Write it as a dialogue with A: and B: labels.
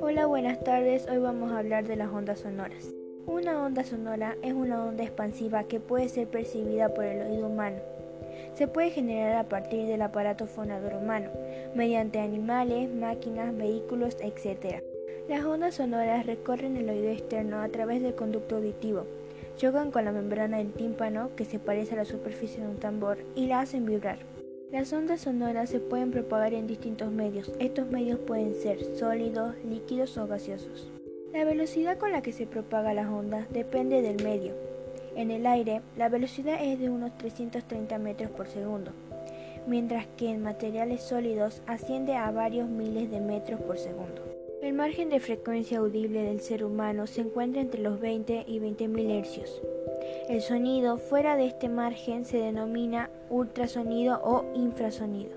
A: Hola, buenas tardes. Hoy vamos a hablar de las ondas sonoras. Una onda sonora es una onda expansiva que puede ser percibida por el oído humano. Se puede generar a partir del aparato fonador humano, mediante animales, máquinas, vehículos, etc. Las ondas sonoras recorren el oído externo a través del conducto auditivo, chocan con la membrana del tímpano, que se parece a la superficie de un tambor, y la hacen vibrar. Las ondas sonoras se pueden propagar en distintos medios. Estos medios pueden ser sólidos, líquidos o gaseosos. La velocidad con la que se propaga las ondas depende del medio. En el aire, la velocidad es de unos 330 metros por segundo, mientras que en materiales sólidos asciende a varios miles de metros por segundo. El margen de frecuencia audible del ser humano se encuentra entre los 20 y 20 mil hercios. El sonido fuera de este margen se denomina ultrasonido o infrasonido.